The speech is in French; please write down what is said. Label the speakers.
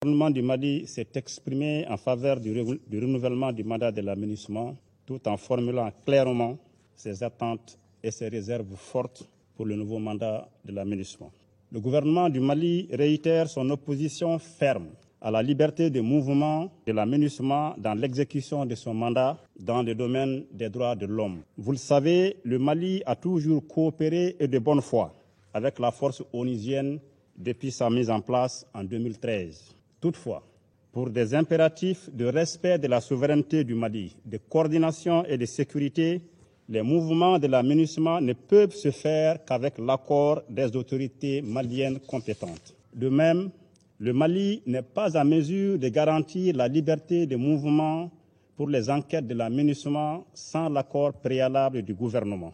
Speaker 1: Le gouvernement du Mali s'est exprimé en faveur du, renouvellement du mandat de l'aménagement tout en formulant clairement ses attentes et ses réserves fortes pour le nouveau mandat de l'aménagement. Le gouvernement du Mali réitère son opposition ferme à la liberté de mouvement de l'aménagement dans l'exécution de son mandat dans le domaine des droits de l'homme. Vous le savez, le Mali a toujours coopéré et de bonne foi avec la force onusienne depuis sa mise en place en 2013. Toutefois, pour des impératifs de respect de la souveraineté du Mali, de coordination et de sécurité, les mouvements de l'aménagement ne peuvent se faire qu'avec l'accord des autorités maliennes compétentes. De même, le Mali n'est pas à mesure de garantir la liberté de mouvement pour les enquêtes de l'aménagement sans l'accord préalable du gouvernement.